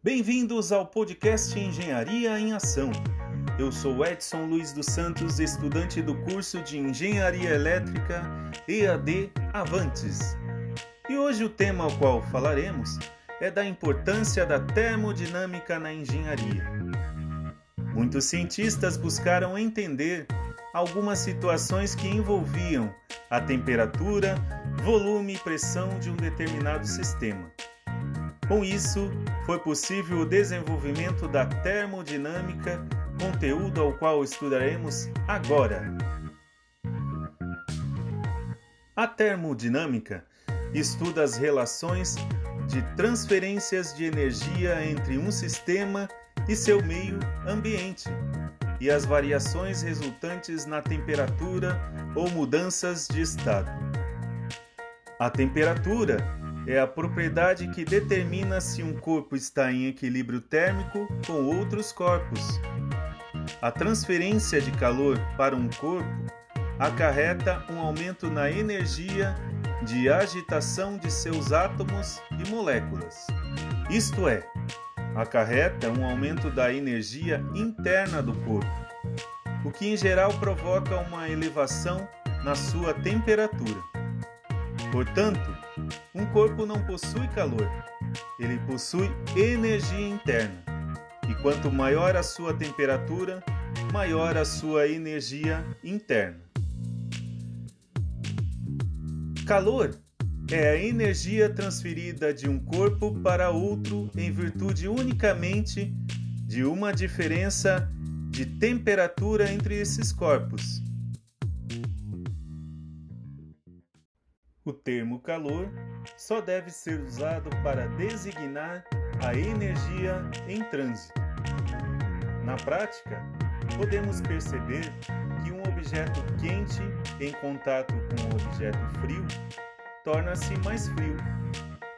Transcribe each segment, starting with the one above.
Bem-vindos ao podcast Engenharia em Ação. Eu sou Edson Luiz dos Santos, estudante do curso de Engenharia Elétrica EAD Avantes. E hoje o tema ao qual falaremos é da importância da termodinâmica na engenharia. Muitos cientistas buscaram entender algumas situações que envolviam a temperatura, volume e pressão de um determinado sistema. Com isso, foi possível o desenvolvimento da termodinâmica, conteúdo ao qual estudaremos agora. A termodinâmica estuda as relações de transferências de energia entre um sistema e seu meio ambiente e as variações resultantes na temperatura ou mudanças de estado. A temperatura é a propriedade que determina se um corpo está em equilíbrio térmico com outros corpos. A transferência de calor para um corpo acarreta um aumento na energia de agitação de seus átomos e moléculas. Isto é, acarreta um aumento da energia interna do corpo, o que em geral provoca uma elevação na sua temperatura. Portanto, um corpo não possui calor, ele possui energia interna. E quanto maior a sua temperatura, maior a sua energia interna. Calor é a energia transferida de um corpo para outro em virtude unicamente de uma diferença de temperatura entre esses corpos. O termo calor só deve ser usado para designar a energia em trânsito. Na prática, podemos perceber que um objeto quente em contato com um objeto frio torna-se mais frio,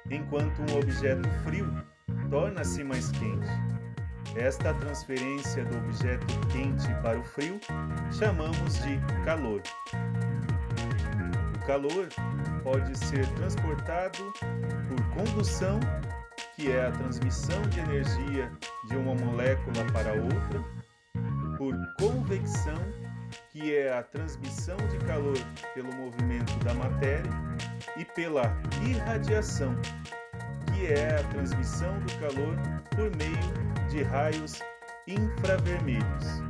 enquanto um objeto frio torna-se mais quente. Esta transferência do objeto quente para o frio chamamos de calor. Calor pode ser transportado por condução, que é a transmissão de energia de uma molécula para outra, por convecção, que é a transmissão de calor pelo movimento da matéria, e pela irradiação, que é a transmissão do calor por meio de raios infravermelhos.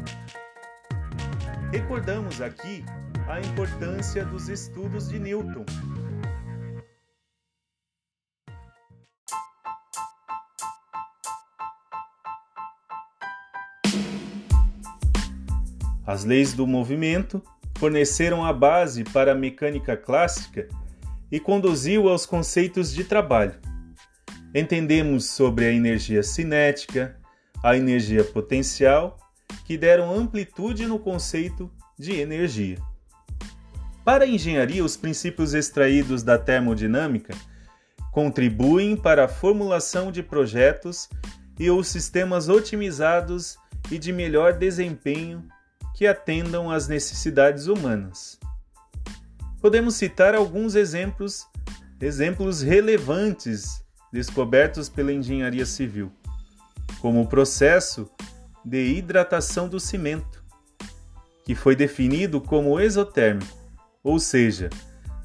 Recordamos aqui a importância dos estudos de Newton. As leis do movimento forneceram a base para a mecânica clássica e conduziu aos conceitos de trabalho. Entendemos sobre a energia cinética, a energia potencial, que deram amplitude no conceito de energia. Para a engenharia, os princípios extraídos da termodinâmica contribuem para a formulação de projetos e os sistemas otimizados e de melhor desempenho que atendam às necessidades humanas. Podemos citar alguns exemplos, exemplos relevantes descobertos pela engenharia civil, como o processo de hidratação do cimento, que foi definido como exotérmico, ou seja,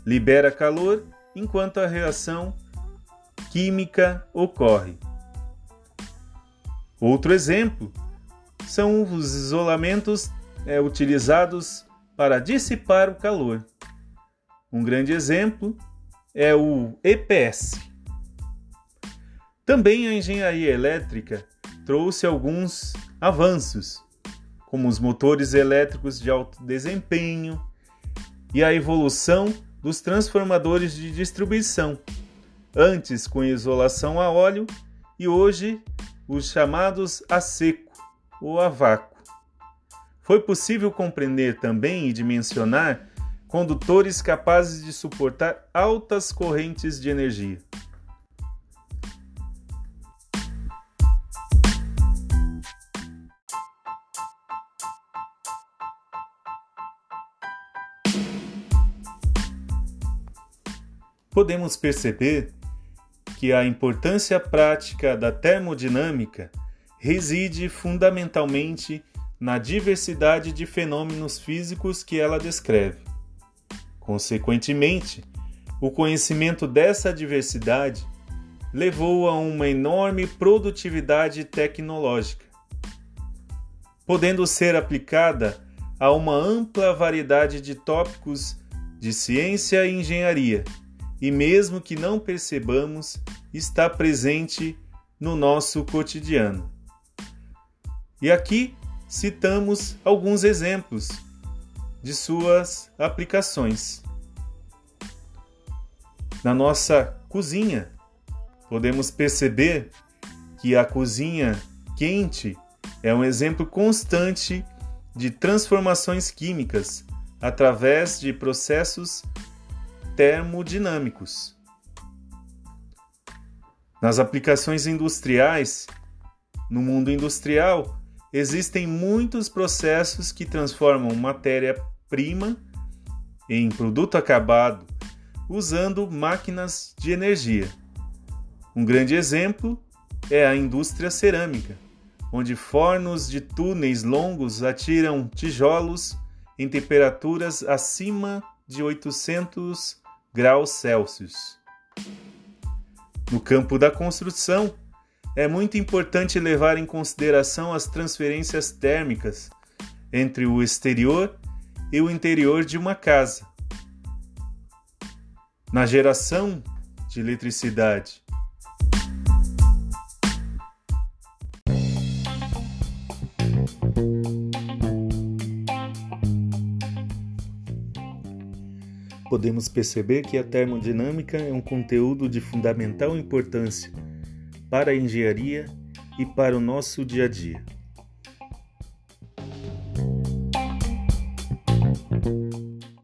libera calor enquanto a reação química ocorre. Outro exemplo são os isolamentos é, utilizados para dissipar o calor. Um grande exemplo é o EPS. Também a engenharia elétrica trouxe alguns avanços, como os motores elétricos de alto desempenho e a evolução dos transformadores de distribuição, antes com isolação a óleo e hoje os chamados a seco ou a vácuo. Foi possível compreender também e dimensionar condutores capazes de suportar altas correntes de energia. Podemos perceber que a importância prática da termodinâmica reside fundamentalmente na diversidade de fenômenos físicos que ela descreve. Consequentemente, o conhecimento dessa diversidade levou a uma enorme produtividade tecnológica, podendo ser aplicada a uma ampla variedade de tópicos de ciência e engenharia, e mesmo que não percebamos, está presente no nosso cotidiano. E aqui citamos alguns exemplos de suas aplicações. Na nossa cozinha, podemos perceber que a cozinha quente é um exemplo constante de transformações químicas através de processos termodinâmicos. Nas aplicações industriais, no mundo industrial, existem muitos processos que transformam matéria-prima em produto acabado usando máquinas de energia. Um grande exemplo é a indústria cerâmica, onde fornos de túneis longos atiram tijolos em temperaturas acima de 800 graus Celsius. No campo da construção, é muito importante levar em consideração as transferências térmicas entre o exterior e o interior de uma casa. Na geração de eletricidade, podemos perceber que a termodinâmica é um conteúdo de fundamental importância para a engenharia e para o nosso dia a dia.